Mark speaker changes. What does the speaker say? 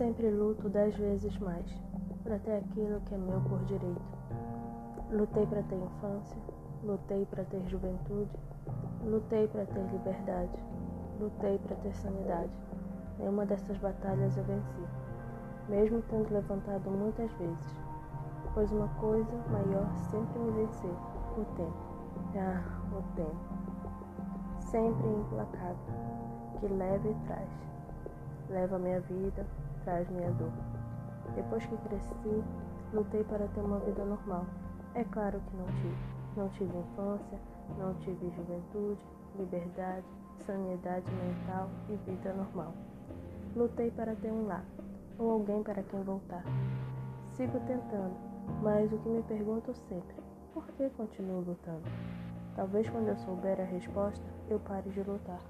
Speaker 1: Sempre luto dez vezes mais para ter aquilo que é meu por direito. Lutei para ter infância, lutei para ter juventude, lutei para ter liberdade, lutei para ter sanidade. Nenhuma dessas batalhas eu venci, mesmo tendo levantado muitas vezes, pois uma coisa maior sempre me venceu: o tempo. Ah, o tempo. Sempre implacável, que leva e traz. Leva minha vida, traz minha dor. Depois que cresci, lutei para ter uma vida normal. É claro que não tive. Não tive infância, não tive juventude, liberdade, sanidade mental e vida normal. Lutei para ter um lar, ou alguém para quem voltar. Sigo tentando, mas o que me pergunto sempre, por que continuo lutando? Talvez quando eu souber a resposta, eu pare de lutar.